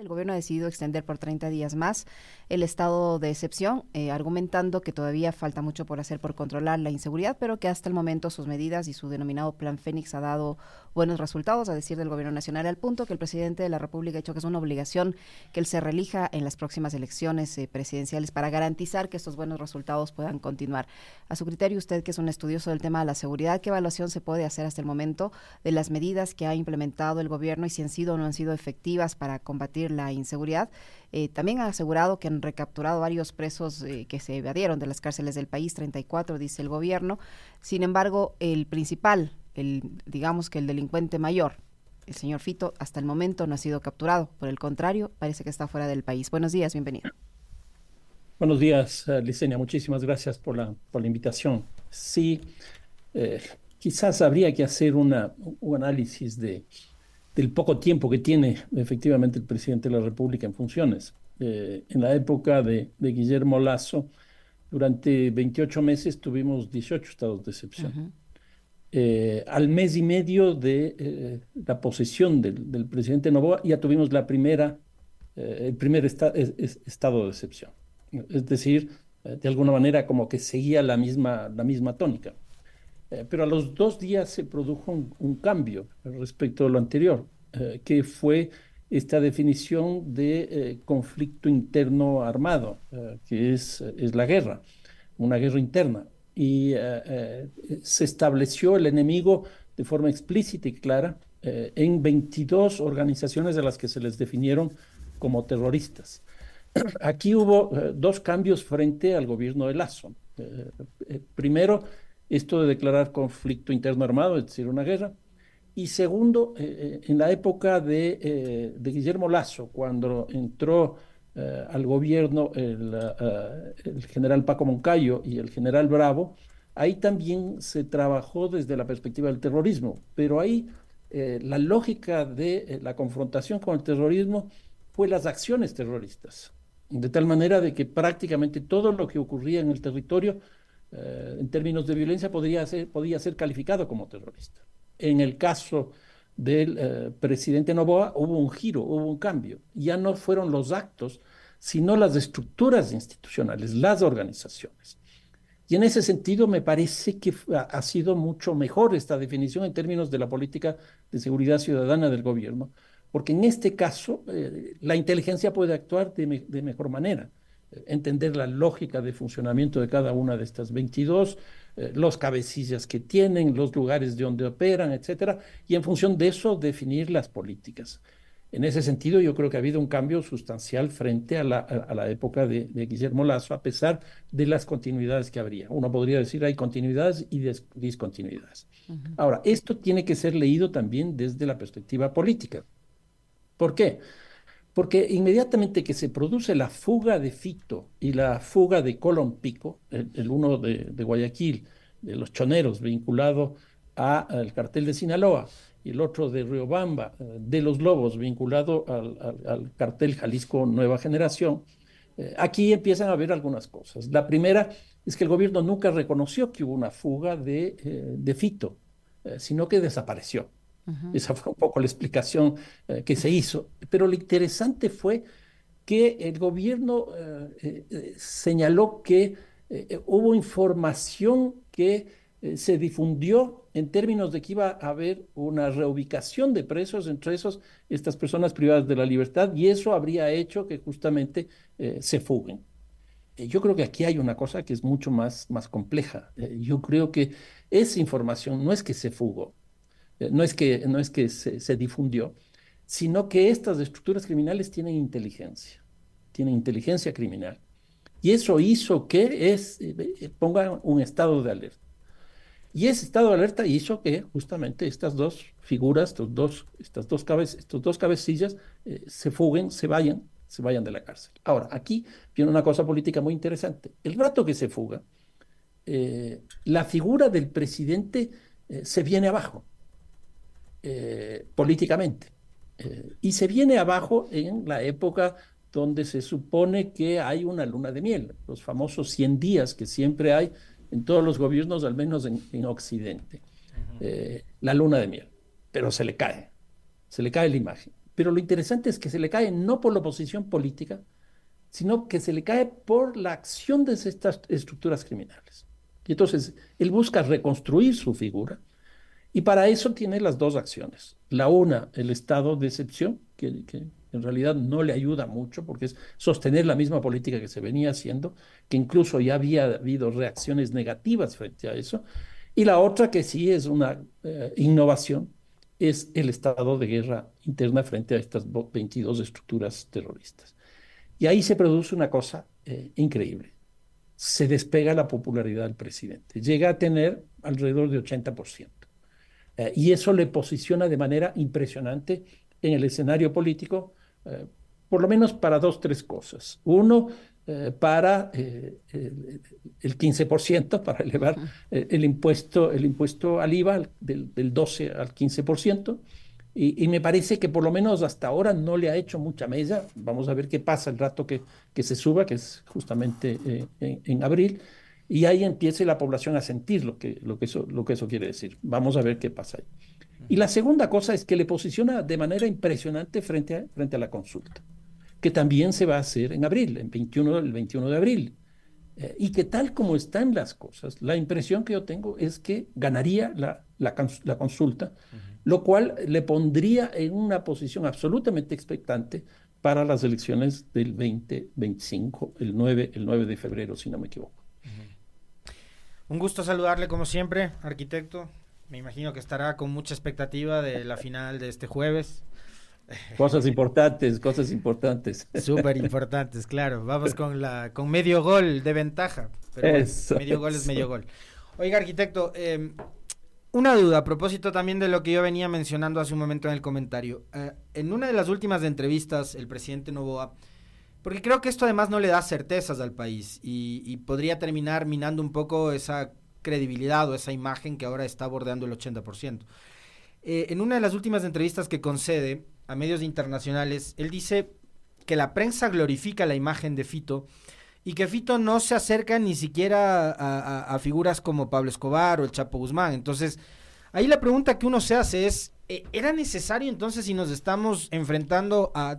El gobierno ha decidido extender por 30 días más el estado de excepción, eh, argumentando que todavía falta mucho por hacer por controlar la inseguridad, pero que hasta el momento sus medidas y su denominado Plan Fénix ha dado buenos resultados, a decir del gobierno nacional, al punto que el presidente de la República ha dicho que es una obligación que él se relija en las próximas elecciones eh, presidenciales para garantizar que estos buenos resultados puedan continuar. A su criterio, usted que es un estudioso del tema de la seguridad, ¿qué evaluación se puede hacer hasta el momento de las medidas que ha implementado el gobierno y si han sido o no han sido efectivas para combatir la inseguridad. Eh, también ha asegurado que han recapturado varios presos eh, que se evadieron de las cárceles del país, 34, dice el gobierno. Sin embargo, el principal, el digamos que el delincuente mayor, el señor Fito, hasta el momento no ha sido capturado. Por el contrario, parece que está fuera del país. Buenos días, bienvenido. Buenos días, uh, Licenia. Muchísimas gracias por la, por la invitación. Sí, quizás habría que hacer una, un análisis de del poco tiempo que tiene efectivamente el presidente de la República en funciones. Eh, en la época de, Guillermo Lazo, durante 28 meses tuvimos 18 estados de excepción. Eh, al mes y medio de eh, la posesión del, presidente Novoa ya tuvimos la primera, el primer estado de excepción. Es decir, de alguna manera como que seguía la misma, la misma tónica. Eh, pero a los dos días se produjo un, cambio respecto a lo anterior, eh, que fue esta definición de eh, conflicto interno armado, que es, es la guerra, una guerra interna. Y se estableció el enemigo de forma explícita y clara en 22 organizaciones de las que se les definieron como terroristas. Aquí hubo dos cambios frente al gobierno de Lazo. primero, esto de declarar conflicto interno armado, es decir, una guerra. Y segundo, eh, eh, en la época de, eh, de, Guillermo Lazo, cuando entró al gobierno el, el, general Paco Moncayo y el general Bravo, ahí también se trabajó desde la perspectiva del terrorismo, pero ahí la lógica de la confrontación con el terrorismo fue las acciones terroristas, de tal manera de que prácticamente todo lo que ocurría en el territorio eh, en términos de violencia podría ser, podía ser calificado como terrorista. En el caso del eh, presidente Novoa hubo un giro, hubo un cambio. Ya no fueron los actos, sino las estructuras institucionales, las organizaciones. Y en ese sentido me parece que ha sido mucho mejor esta definición en términos de la política de seguridad ciudadana del gobierno, porque en este caso eh, la inteligencia puede actuar de mejor manera entender la lógica de funcionamiento de cada una de estas 22, eh, los cabecillas que tienen, los lugares de donde operan, etcétera, y en función de eso definir las políticas. En ese sentido, yo creo que ha habido un cambio sustancial frente a la, época de, Guillermo Lazo, a pesar de las continuidades que habría. Uno podría decir hay continuidades y discontinuidades. Ahora, esto tiene que ser leído también desde la perspectiva política. ¿Por qué? Porque inmediatamente que se produce la fuga de Fito y la fuga de Colón Pico, el, uno de, Guayaquil, de los choneros, vinculado al cartel de Sinaloa, y el otro de Riobamba, eh, de los Lobos, vinculado al, cartel Jalisco Nueva Generación, eh, aquí empiezan a haber algunas cosas. La primera es que el gobierno nunca reconoció que hubo una fuga de, eh, de Fito, sino que desapareció. Esa fue un poco la explicación eh, que se hizo. Pero lo interesante fue que el gobierno eh, eh, señaló que hubo información que se difundió en términos de que iba a haber una reubicación de presos, entre esos estas personas privadas de la libertad, y eso habría hecho que justamente se fuguen. Yo creo que aquí hay una cosa que es mucho más, más compleja. Yo creo que esa información no es que se fugó, eh, no es que, no es que se, difundió, sino que estas estructuras criminales tienen inteligencia, tienen inteligencia criminal. Y eso hizo que es, eh, eh, pongan un estado de alerta. Y ese estado de alerta hizo que justamente estas dos figuras, estos dos, estas dos, estos dos cabecillas, se fuguen, se vayan, se vayan de la cárcel. Ahora, aquí viene una cosa política muy interesante. El rato que se fuga, la figura del presidente se viene abajo. Eh, políticamente. Eh, y se viene abajo en la época donde se supone que hay una luna de miel, los famosos 100 días que siempre hay en todos los gobiernos, al menos en, Occidente. Eh, la luna de miel, pero se le cae, se le cae la imagen. pero lo interesante es que se le cae no por la oposición política, sino que se le cae por la acción de estas estructuras criminales. Y entonces él busca reconstruir su figura y para eso tiene las dos acciones. La una, el estado de excepción, que, en realidad no le ayuda mucho porque es sostener la misma política que se venía haciendo, que incluso ya había habido reacciones negativas frente a eso. Y la otra, que sí es una eh, innovación, es el estado de guerra interna frente a estas 22 estructuras terroristas. Y ahí se produce una cosa eh, increíble. Se despega la popularidad del presidente. Llega a tener alrededor de 80%. Eh, y eso le posiciona de manera impresionante en el escenario político, eh, por lo menos para dos, tres cosas. Uno, eh, para el 15%, para elevar el, impuesto, el impuesto al IVA del, del 12 al 15%. Y, y, me parece que por lo menos hasta ahora no le ha hecho mucha mella. Vamos a ver qué pasa el rato que, que se suba, que es justamente en, en abril y ahí empiece la población a sentir lo que, lo que, eso, lo que eso quiere decir. Vamos a ver qué pasa ahí. Y la segunda cosa es que le posiciona de manera impresionante frente a, frente a la consulta, que también se va a hacer en abril, en 21, el 21 de abril. Eh, y que tal como están las cosas, la impresión que yo tengo es que ganaría la, la, la consulta, lo cual le pondría en una posición absolutamente expectante para las elecciones del 2025, el 9, el 9 de febrero, si no me equivoco. Un gusto saludarle como siempre, arquitecto. Me imagino que estará con mucha expectativa de la final de este jueves. Cosas importantes, cosas importantes. Súper importantes, claro. Vamos con la con medio gol de ventaja. Pero medio gol es medio gol. Oiga, arquitecto, em, una duda a propósito también de lo que yo venía mencionando hace un momento en el comentario. Eh, en una de las últimas entrevistas, el presidente Novoa porque creo que esto además no le da certezas al país y, podría terminar minando un poco esa credibilidad o esa imagen que ahora está bordeando el 80%. Eh, en una de las últimas entrevistas que concede a medios internacionales, él dice que la prensa glorifica la imagen de Fito y que Fito no se acerca ni siquiera a figuras como Pablo Escobar o el Chapo Guzmán. Entonces, ahí la pregunta que uno se hace es, eh, ¿Era necesario entonces si nos estamos enfrentando a,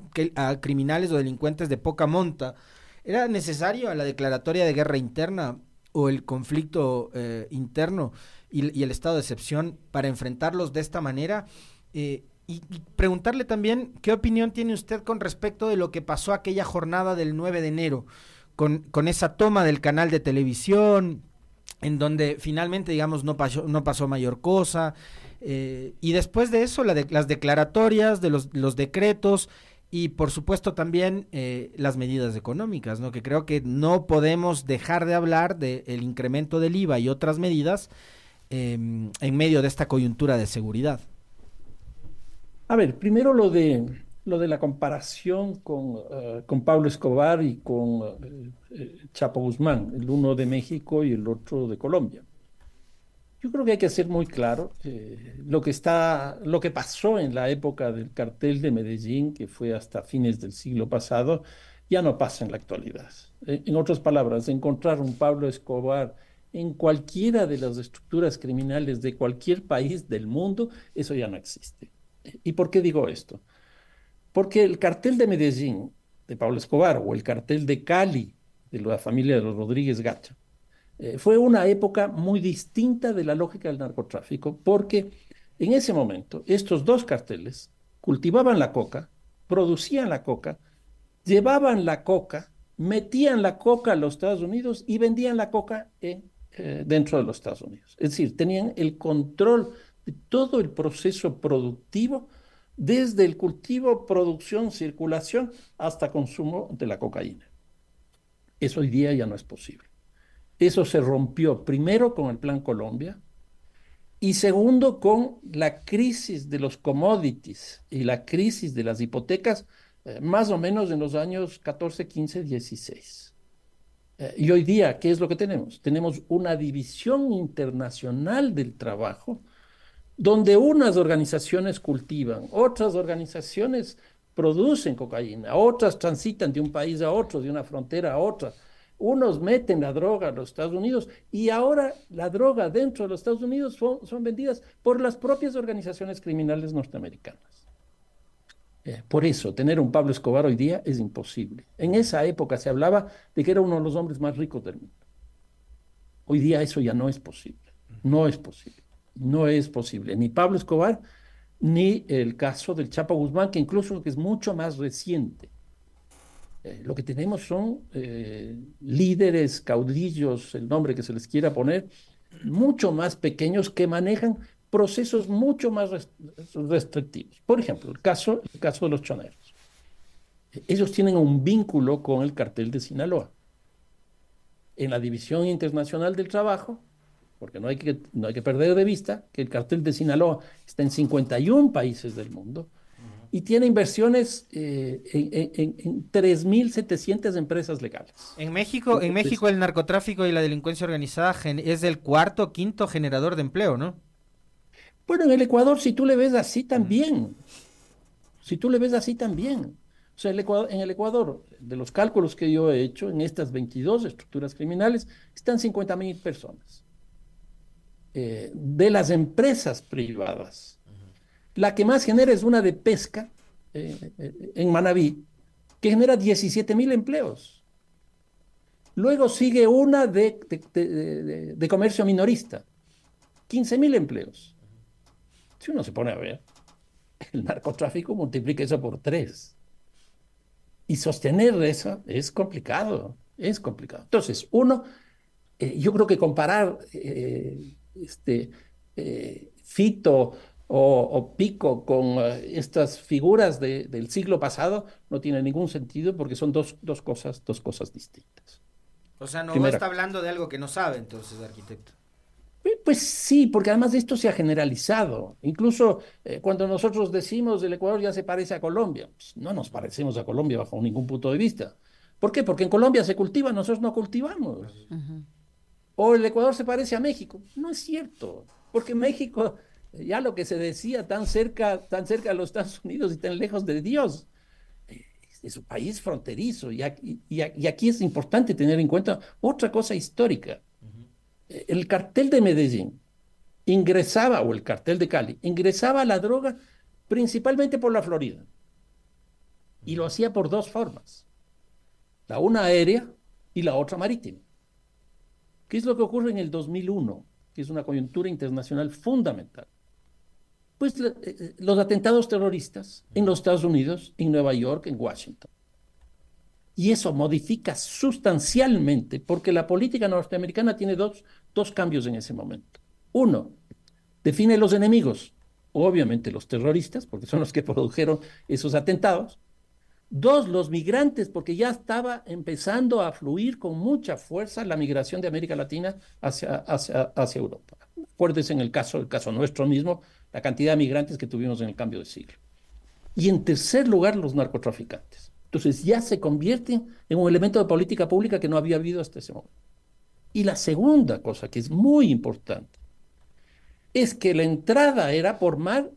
criminales o delincuentes de poca monta? ¿Era necesario a la declaratoria de guerra interna o el conflicto eh, interno y, el estado de excepción para enfrentarlos de esta manera? Eh, y, preguntarle también qué opinión tiene usted con respecto de lo que pasó aquella jornada del 9 de enero, con, con esa toma del canal de televisión, en donde finalmente, digamos, no pasó, no pasó mayor cosa, eh, y después de eso, las declaratorias de los, decretos y por supuesto también eh, las medidas económicas, ¿no? que creo que no podemos dejar de hablar del incremento del IVA y otras medidas em, en medio de esta coyuntura de seguridad. A ver, primero lo de, lo de la comparación con, eh, con Pablo Escobar y con Chapo Guzmán, el uno de México y el otro de Colombia. Yo creo que hay que ser muy claro lo que está, lo que pasó en la época del cartel de Medellín, que fue hasta fines del siglo pasado, ya no pasa en la actualidad. En otras palabras, encontrar un Pablo Escobar en cualquiera de las estructuras criminales de cualquier país del mundo, eso ya no existe. ¿Y por qué digo esto? Porque el cartel de Medellín de Pablo Escobar o el cartel de Cali de la familia de los Rodríguez Gacha eh, fue una época muy distinta de la lógica del narcotráfico, porque en ese momento estos dos carteles cultivaban la coca, producían la coca, llevaban la coca, metían la coca a los Estados Unidos y vendían la coca eh, dentro de los Estados Unidos. Es decir, tenían el control de todo el proceso productivo, desde el cultivo, producción, circulación, hasta consumo de la cocaína. Eso hoy día ya no es posible. Eso se rompió primero con el Plan Colombia y segundo con la crisis de los commodities y la crisis de las hipotecas, eh, más o menos en los años 14, 15, 16. y hoy día, ¿qué es lo que tenemos? Tenemos una división internacional del trabajo donde unas organizaciones cultivan, otras organizaciones producen cocaína, otras transitan de un país a otro, de una frontera a otra unos meten la droga a los Estados Unidos y ahora la droga dentro de los Estados Unidos son, vendidas por las propias organizaciones criminales norteamericanas. Eh, por eso, tener un Pablo Escobar hoy día es imposible. En esa época se hablaba de que era uno de los hombres más ricos del mundo. Hoy día eso ya no es posible. No es posible. No es posible. Ni Pablo Escobar, ni el caso del Chapo Guzmán, que incluso es mucho más reciente. Eh, lo que tenemos son eh, líderes, caudillos, el nombre que se les quiera poner, mucho más pequeños que manejan procesos mucho más restrictivos. Por ejemplo, el caso, el caso de los choneros. Ellos tienen un vínculo con el cartel de Sinaloa. En la División Internacional del Trabajo, porque no hay que, no hay que perder de vista que el cartel de Sinaloa está en 51 países del mundo y tiene inversiones eh, en, en, 3.700 empresas legales. En México, en México el narcotráfico y la delincuencia organizada es el cuarto, quinto generador de empleo, ¿no? Bueno, en el Ecuador, si tú le ves así también, si tú le ves así también. O sea, el Ecuador, en el Ecuador, de los cálculos que yo he hecho, en estas 22 estructuras criminales, están 50 mil personas. Eh, de las empresas privadas, la que más genera es una de pesca eh, en Manabí, que genera 17 mil empleos. Luego sigue una de, de, comercio minorista, 15 mil empleos. Si uno se pone a ver, el narcotráfico multiplica eso por tres. Y sostener eso es complicado, es complicado. Entonces, uno, eh, yo creo que comparar este, eh, Fito o, Pico con estas figuras del siglo pasado no tiene ningún sentido porque son dos, dos, cosas, dos cosas distintas. O sea, no está hablando de algo que no sabe entonces, arquitecto. Pues sí, porque además de esto se ha generalizado. Incluso eh, cuando nosotros decimos el Ecuador ya se parece a Colombia, pues no nos parecemos a Colombia bajo ningún punto de vista. ¿Por qué? Porque en Colombia se cultiva, nosotros no cultivamos. O el Ecuador se parece a México. No es cierto, porque México, ya lo que se decía, tan cerca, tan cerca de los Estados Unidos y tan lejos de Dios, eh, es un país fronterizo. y aquí es importante tener en cuenta otra cosa histórica el cartel de Medellín ingresaba, o el cartel de Cali, ingresaba la droga principalmente por la Florida. Y lo hacía por dos formas. La una aérea y la otra marítima. ¿Qué es lo que ocurre en el 2001? Que es una coyuntura internacional fundamental. Pues eh, eh, los atentados terroristas en los Estados Unidos, en Nueva York, en Washington. Y eso modifica sustancialmente, porque la política norteamericana tiene dos, dos cambios en ese momento. Uno, define los enemigos, obviamente los terroristas, porque son los que produjeron esos atentados. Dos, los migrantes, porque ya estaba empezando a fluir con mucha fuerza la migración de América Latina hacia, hacia, hacia Europa. Acuérdense en el caso, el caso nuestro mismo, la cantidad de migrantes que tuvimos en el cambio de siglo. Y en tercer lugar, los narcotraficantes. Entonces ya se convierten en un elemento de política pública que no había habido hasta ese momento. Y la segunda cosa que es muy importante es que la entrada era por mar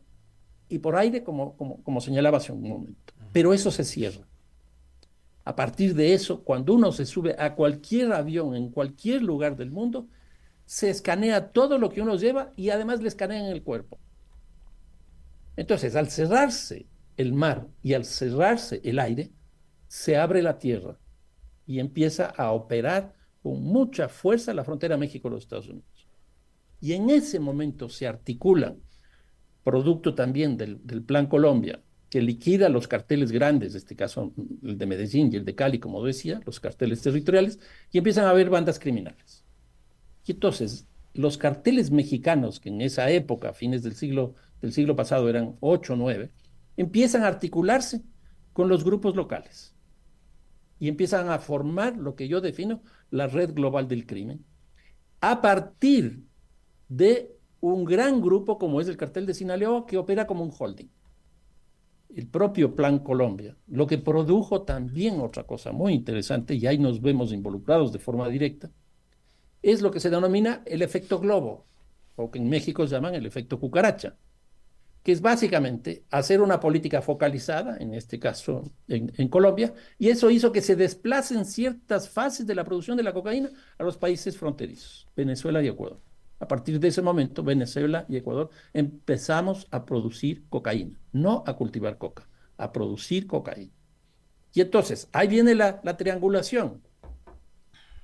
y por aire, como, como, como señalaba hace un momento. Pero eso se cierra. A partir de eso, cuando uno se sube a cualquier avión en cualquier lugar del mundo, se escanea todo lo que uno lleva y además le escanean el cuerpo. Entonces, al cerrarse el mar y al cerrarse el aire, se abre la tierra y empieza a operar con mucha fuerza la frontera México-los Estados Unidos. Y en ese momento se articulan, producto también del, Plan Colombia, que liquida los carteles grandes, en este caso el de Medellín y el de Cali, como decía, los carteles territoriales, y empiezan a haber bandas criminales. Y entonces, los carteles mexicanos, que en esa época, a fines del siglo, del siglo pasado eran ocho o nueve, empiezan a articularse con los grupos locales y empiezan a formar lo que yo defino la red global del crimen, a partir de un gran grupo como es el cartel de Sinaloa que opera como un holding. El propio Plan Colombia, lo que produjo también otra cosa muy interesante, y ahí nos vemos involucrados de forma directa, es lo que se denomina el efecto globo, o que en México llaman el efecto cucaracha que es básicamente hacer una política focalizada, en este caso en, Colombia, y eso hizo que se desplacen ciertas fases de la producción de la cocaína a los países fronterizos, Venezuela y Ecuador. A partir de ese momento, Venezuela y Ecuador empezamos a producir cocaína, no a cultivar coca, a producir cocaína. Y entonces, ahí viene la, la triangulación.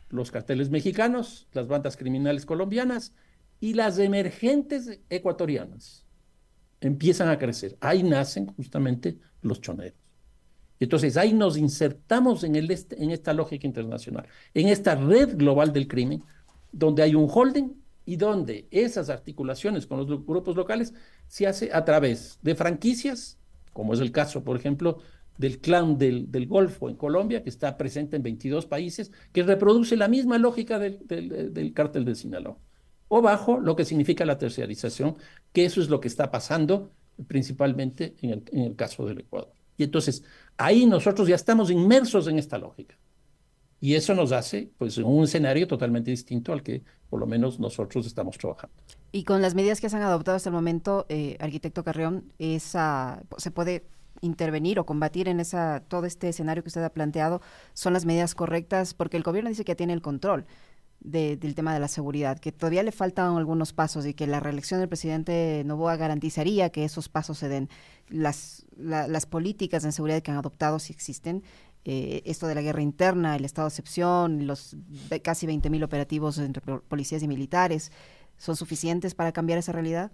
Los carteles mexicanos, las bandas criminales colombianas y las emergentes ecuatorianas empiezan a crecer. Ahí nacen justamente los choneros. Entonces ahí nos insertamos en esta lógica internacional, en esta red global del crimen, donde hay un holding y donde esas articulaciones con los grupos locales se hace a través de franquicias, como es el caso, por ejemplo, del clan del, Golfo en Colombia, que está presente en 22 países, que reproduce la misma lógica del, del, del cártel de Sinaloa o bajo lo que significa la terciarización, que eso es lo que está pasando principalmente en el, caso del Ecuador. Y entonces ahí nosotros ya estamos inmersos en esta lógica. Y eso nos hace pues un escenario totalmente distinto al que por lo menos nosotros estamos trabajando. Y con las medidas que se han adoptado hasta el momento, eh, arquitecto Carrión, esa, se puede intervenir o combatir en esa todo este escenario que usted ha planteado son las medidas correctas porque el gobierno dice que tiene el control del tema de la seguridad, que todavía le faltan algunos pasos y que la reelección del presidente Novoa garantizaría que esos pasos se den. Las políticas de seguridad que han adoptado si existen, eh, esto de la guerra interna, el estado de excepción, los casi 20.000 operativos entre policías y militares, ¿son suficientes para cambiar esa realidad?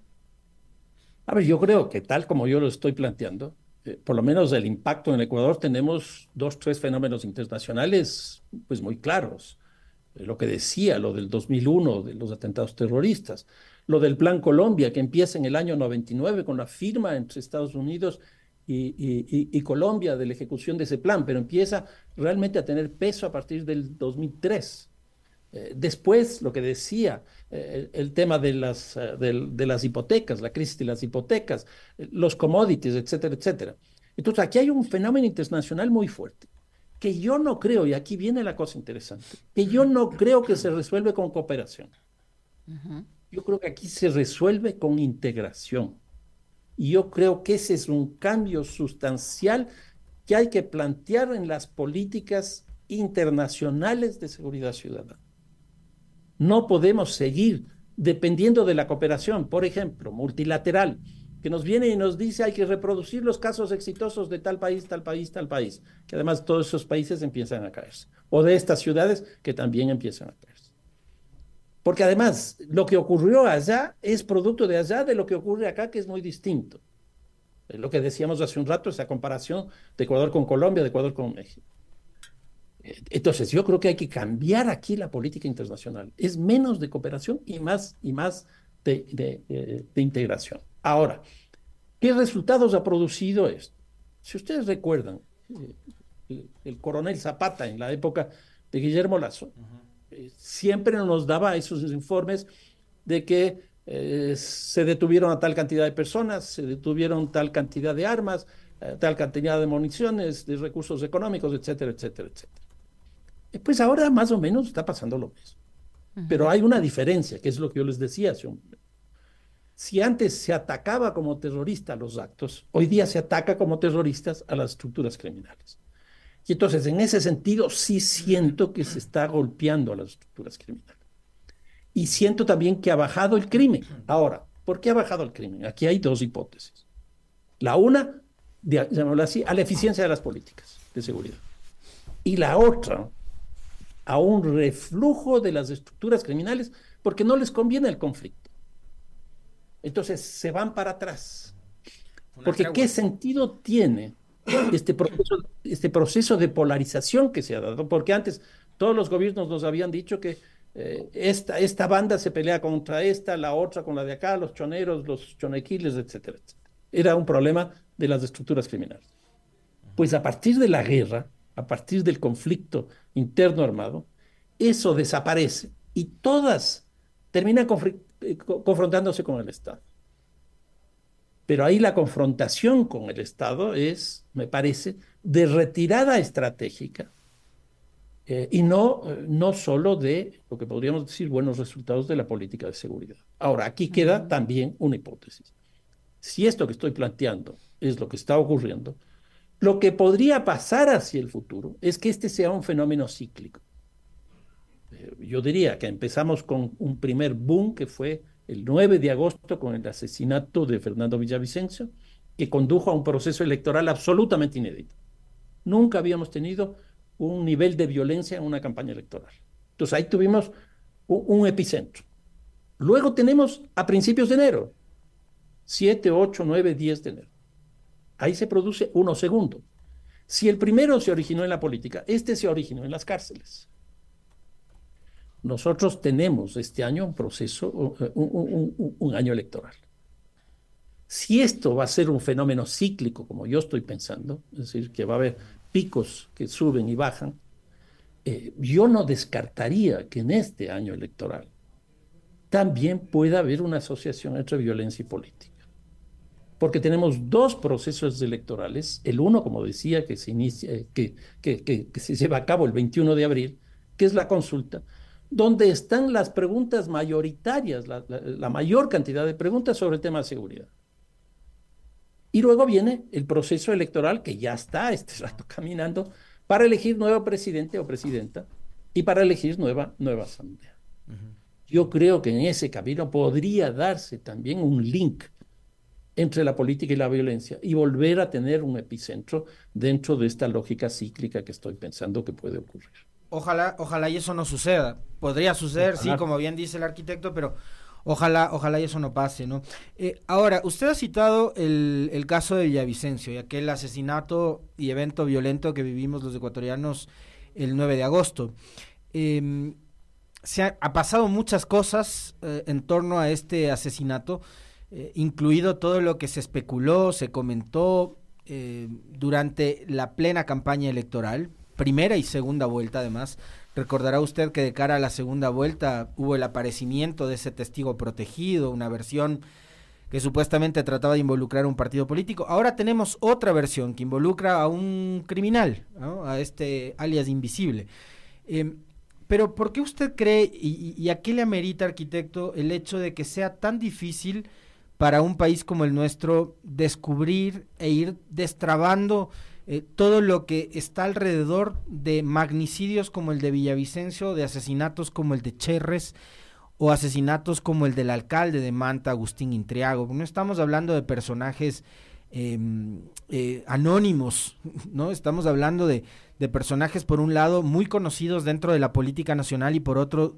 A ver, yo creo que tal como yo lo estoy planteando, eh, por lo menos el impacto en Ecuador, tenemos dos, tres fenómenos internacionales pues muy claros lo que decía, lo del 2001, de los atentados terroristas, lo del Plan Colombia, que empieza en el año 99 con la firma entre Estados Unidos y, Colombia de la ejecución de ese plan, pero empieza realmente a tener peso a partir del 2003. Eh, después, lo que decía, eh, el, tema de las, eh, de las hipotecas, la crisis de las hipotecas, los commodities, etcétera, etcétera. Entonces, aquí hay un fenómeno internacional muy fuerte que yo no creo, y aquí viene la cosa interesante, que yo no creo que se resuelve con cooperación. Yo creo que aquí se resuelve con integración. Y yo creo que ese es un cambio sustancial que hay que plantear en las políticas internacionales de seguridad ciudadana. No podemos seguir dependiendo de la cooperación, por ejemplo, multilateral, que nos viene y nos dice hay que reproducir los casos exitosos de tal país, tal país, tal país, que además todos esos países empiezan a caerse, o de estas ciudades que también empiezan a caerse. Porque además lo que ocurrió allá es producto de allá de lo que ocurre acá, que es muy distinto. Lo que decíamos hace un rato, esa comparación de Ecuador con Colombia, de Ecuador con México. Entonces, yo creo que hay que cambiar aquí la política internacional. Es menos de cooperación y más, y más de, de integración. Ahora, ¿qué resultados ha producido esto? Si ustedes recuerdan, eh, el, coronel Zapata en la época de Guillermo Lazo, eh, siempre nos daba esos informes de que eh, se detuvieron a tal cantidad de personas, se detuvieron tal cantidad de armas, tal cantidad de municiones, de recursos económicos, etcétera, etcétera, etcétera. Pues ahora más o menos está pasando lo mismo. Pero hay una diferencia, que es lo que yo les decía hace un. Si antes se atacaba como terrorista a los actos, hoy día se ataca como terroristas a las estructuras criminales. Y entonces, en ese sentido, sí siento que se está golpeando a las estructuras criminales. Y siento también que ha bajado el crimen. Ahora, ¿por qué ha bajado el crimen? Aquí hay dos hipótesis. La una, llamémoslo así, a la eficiencia de las políticas de seguridad. Y la otra, a un reflujo de las estructuras criminales porque no les conviene el conflicto. Entonces se van para atrás. Porque ¿qué sentido tiene este proceso, este proceso de polarización que se ha dado? Porque antes todos los gobiernos nos habían dicho que eh, esta, esta banda se pelea contra esta, la otra con la de acá, los choneros, los chonequiles, etcétera, etcétera. Era un problema de las estructuras criminales. Pues a partir de la guerra, a partir del conflicto interno armado, eso desaparece y todas terminan eh, confrontándose con el Estado. Pero ahí la confrontación con el Estado es, me parece, de retirada estratégica eh, y no, eh, no solo de lo que podríamos decir buenos resultados de la política de seguridad. Ahora, aquí queda también una hipótesis. Si esto que estoy planteando es lo que está ocurriendo, lo que podría pasar hacia el futuro es que este sea un fenómeno cíclico. Eh, yo diría que empezamos con un primer boom que fue el 9 de agosto con el asesinato de Fernando Villavicencio que condujo a un proceso electoral absolutamente inédito. Nunca habíamos tenido un nivel de violencia en una campaña electoral. Entonces ahí tuvimos un, epicentro. Luego tenemos a principios de enero, 7, 8, 9, 10 de enero. Ahí se produce uno segundo. Si el primero se originó en la política, este se originó en las cárceles. Nosotros tenemos este año un proceso, un año electoral. Si esto va a ser un fenómeno cíclico, como yo estoy pensando, es decir, que va a haber picos que suben y bajan, eh, yo no descartaría que en este año electoral también pueda haber una asociación entre violencia y política. Porque tenemos dos procesos electorales, el uno, como decía, que se, inicia, eh, que, que, se lleva a cabo el 21 de abril, que es la consulta, donde están las preguntas mayoritarias, la mayor cantidad de preguntas sobre el tema de seguridad. Y luego viene el proceso electoral que ya está este rato caminando para elegir nuevo presidente o presidenta y para elegir nueva, nueva asamblea. Yo creo que en ese camino podría darse también un link entre la política y la violencia y volver a tener un epicentro dentro de esta lógica cíclica que estoy pensando que puede ocurrir. Ojalá, ojalá y eso no suceda. Podría suceder, sí, como bien dice el arquitecto, pero Ojalá, ojalá y eso no pase, ¿no? Eh, ahora, usted ha citado el, caso de Villavicencio y aquel asesinato y evento violento que vivimos los ecuatorianos el 9 de agosto. Em, se ha, pasado muchas cosas eh, en torno a este asesinato, eh, incluido todo lo que se especuló, se comentó durante la plena campaña electoral, primera y segunda vuelta además, Recordará usted que de cara a la segunda vuelta hubo el aparecimiento de ese testigo protegido, una versión que supuestamente trataba de involucrar a un partido político. Ahora tenemos otra versión que involucra a un criminal, a este alias invisible. Em, pero ¿por qué usted cree y, y, a qué le amerita, arquitecto, el hecho de que sea tan difícil para un país como el nuestro descubrir e ir destrabando eh, todo lo que está alrededor de magnicidios como el de Villavicencio, de asesinatos como el de Cherres o asesinatos como el del alcalde de Manta, Agustín Intriago. No estamos hablando de personajes em, eh, anónimos, ¿no? Estamos hablando de, de personajes, por un lado, muy conocidos dentro de la política nacional y por otro,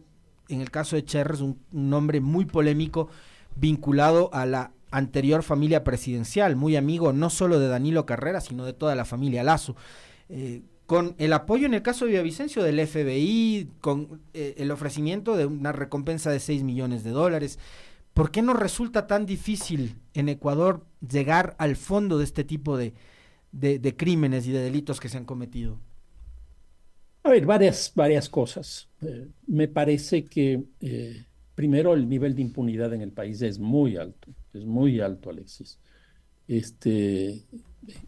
en el caso de Cherres, un nombre muy polémico vinculado a la anterior familia presidencial, muy amigo no solo de Danilo Carrera, sino de toda la familia Lazo. Eh, con el apoyo en el caso de Villavicencio del FBI, con eh, el ofrecimiento de una recompensa de 6 millones de dólares. ¿Por qué no resulta tan difícil en Ecuador llegar al fondo de este tipo de, de, crímenes y de delitos que se han cometido? A ver, varias, varias cosas. Eh, me parece que primero el nivel de impunidad en el país es muy alto es muy alto, Alexis. Este,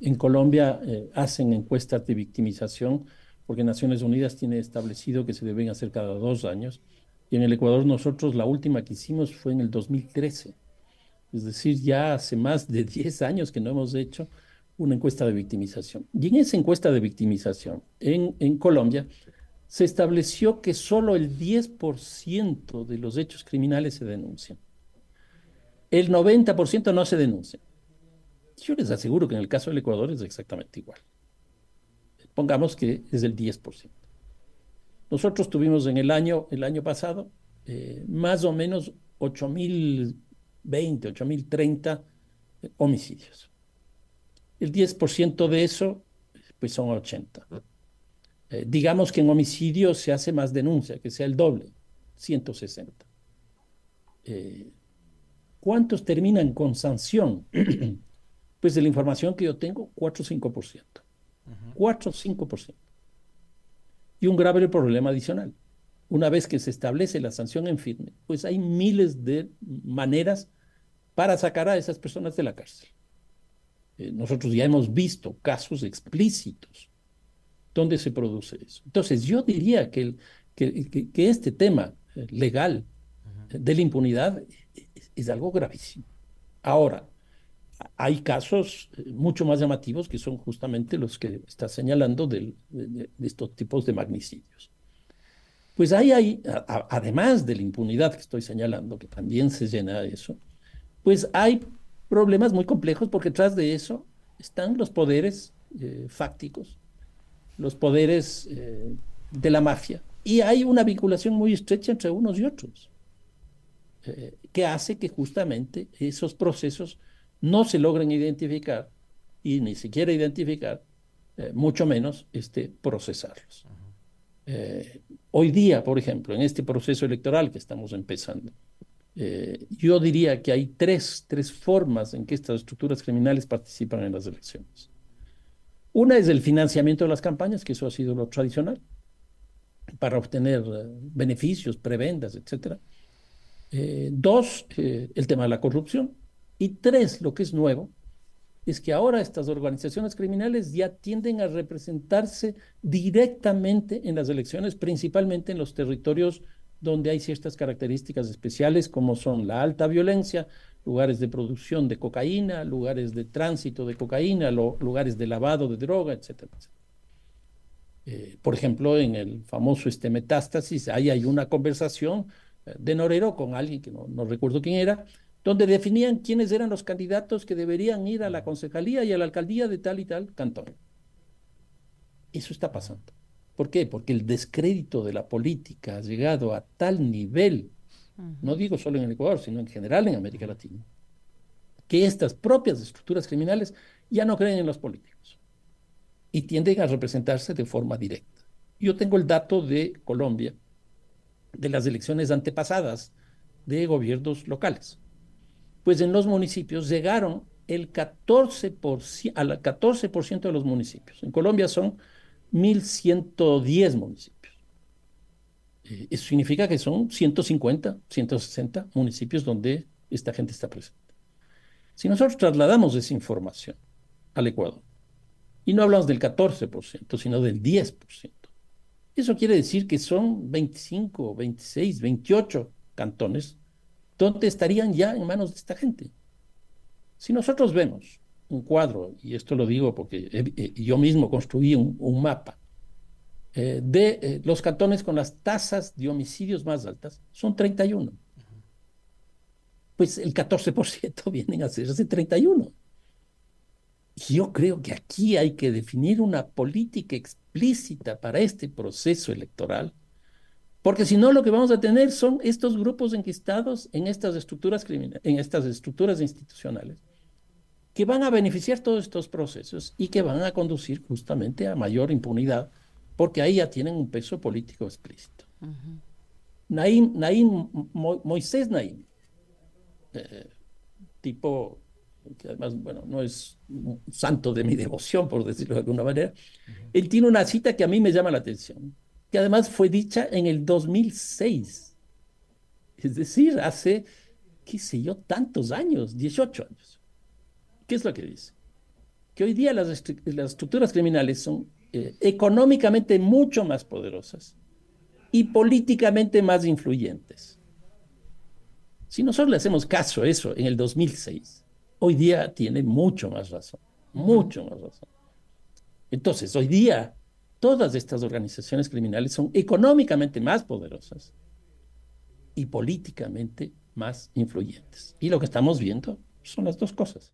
en Colombia eh, hacen encuestas de victimización porque Naciones Unidas tiene establecido que se deben hacer cada dos años. Y en el Ecuador nosotros la última que hicimos fue en el 2013. Es decir, ya hace más de 10 años que no hemos hecho una encuesta de victimización. Y en esa encuesta de victimización en, en Colombia se estableció que solo el 10% de los hechos criminales se denuncian el 90% no se denuncia. Yo les aseguro que en el caso del Ecuador es exactamente igual. Pongamos que es el 10%. Nosotros tuvimos en el año, el año pasado eh, más o menos 8.020, 8.030 homicidios. El 10% de eso, pues son 80. Eh, digamos que en homicidios se hace más denuncia, que sea el doble, 160. Eh, ¿Cuántos terminan con sanción? pues de la información que yo tengo, 4 o 5%. 4 o 5%. Y un grave problema adicional. Una vez que se establece la sanción en firme, pues hay miles de maneras para sacar a esas personas de la cárcel. Eh, nosotros ya hemos visto casos explícitos donde se produce eso. Entonces, yo diría que, que, este tema eh, legal de la impunidad es algo gravísimo. Ahora, hay casos eh, mucho más llamativos que son justamente los que está señalando de, estos tipos de magnicidios. Pues ahí hay, además de la impunidad que estoy señalando, que también se llena de eso, pues hay problemas muy complejos porque tras de eso están los poderes eh, fácticos, los poderes eh, de la mafia. Y hay una vinculación muy estrecha entre unos y otros, eh, que hace que justamente esos procesos no se logren identificar y ni siquiera identificar, mucho menos este, procesarlos. hoy día, por ejemplo, en este proceso electoral que estamos empezando, eh, yo diría que hay tres, tres formas en que estas estructuras criminales participan en las elecciones. Una es el financiamiento de las campañas, que eso ha sido lo tradicional, para obtener eh, beneficios, prebendas, etc. Eh, dos, el tema de la corrupción. Y tres, lo que es nuevo, es que ahora estas organizaciones criminales ya tienden a representarse directamente en las elecciones, principalmente en los territorios donde hay ciertas características especiales como son la alta violencia, lugares de producción de cocaína, lugares de tránsito de cocaína, lugares de lavado de droga, etcétera. Eh, por ejemplo, en el famoso este metástasis, ahí hay una conversación eh, de Norero con alguien que no, no recuerdo quién era, donde definían quiénes eran los candidatos que deberían ir a la concejalía y a la alcaldía de tal y tal cantón. Eso está pasando. ¿Por qué? Porque el descrédito de la política ha llegado a tal nivel, no digo solo en el Ecuador, sino en general en América Latina, que estas propias estructuras criminales ya no creen en los políticos y tienden a representarse de forma directa. Yo tengo el dato de Colombia, de las elecciones antepasadas de gobiernos locales. Pues en los municipios llegaron el 14%, al 14% de los municipios. En Colombia son 1.110 municipios. Eh, eso significa que son 150, 160 municipios donde esta gente está presente. Si nosotros trasladamos esa información al Ecuador, y no hablamos del 14%, sino del 10%, eso quiere decir que son 25, 26, 28 cantones donde estarían ya en manos de esta gente. Si nosotros vemos un cuadro, y esto lo digo porque eh, yo mismo construí un, mapa, eh, de eh, los cantones con las tasas de homicidios más altas, son 31. Pues el 14% vienen a hacerse 31. Yo creo que aquí hay que definir una política explícita para este proceso electoral, porque si no lo que vamos a tener son estos grupos enquistados en estas estructuras en estas estructuras institucionales que van a beneficiar todos estos procesos y que van a conducir justamente a mayor impunidad, porque ahí ya tienen un peso político explícito. Naim, Moisés Naim, eh, tipo que además, bueno, no es un santo de mi devoción, por decirlo de alguna manera, él tiene una cita que a mí me llama la atención, que además fue dicha en el 2006, es decir, hace, qué sé yo, tantos años, 18 años. ¿Qué es lo que dice? Que hoy día las, estructuras criminales son eh, económicamente mucho más poderosas y políticamente más influyentes. Si nosotros le hacemos caso a eso en el 2006, hoy día tiene mucho más razón, mucho más razón. Entonces, hoy día todas estas organizaciones criminales son económicamente más poderosas y políticamente más influyentes. Y lo que estamos viendo son las dos cosas.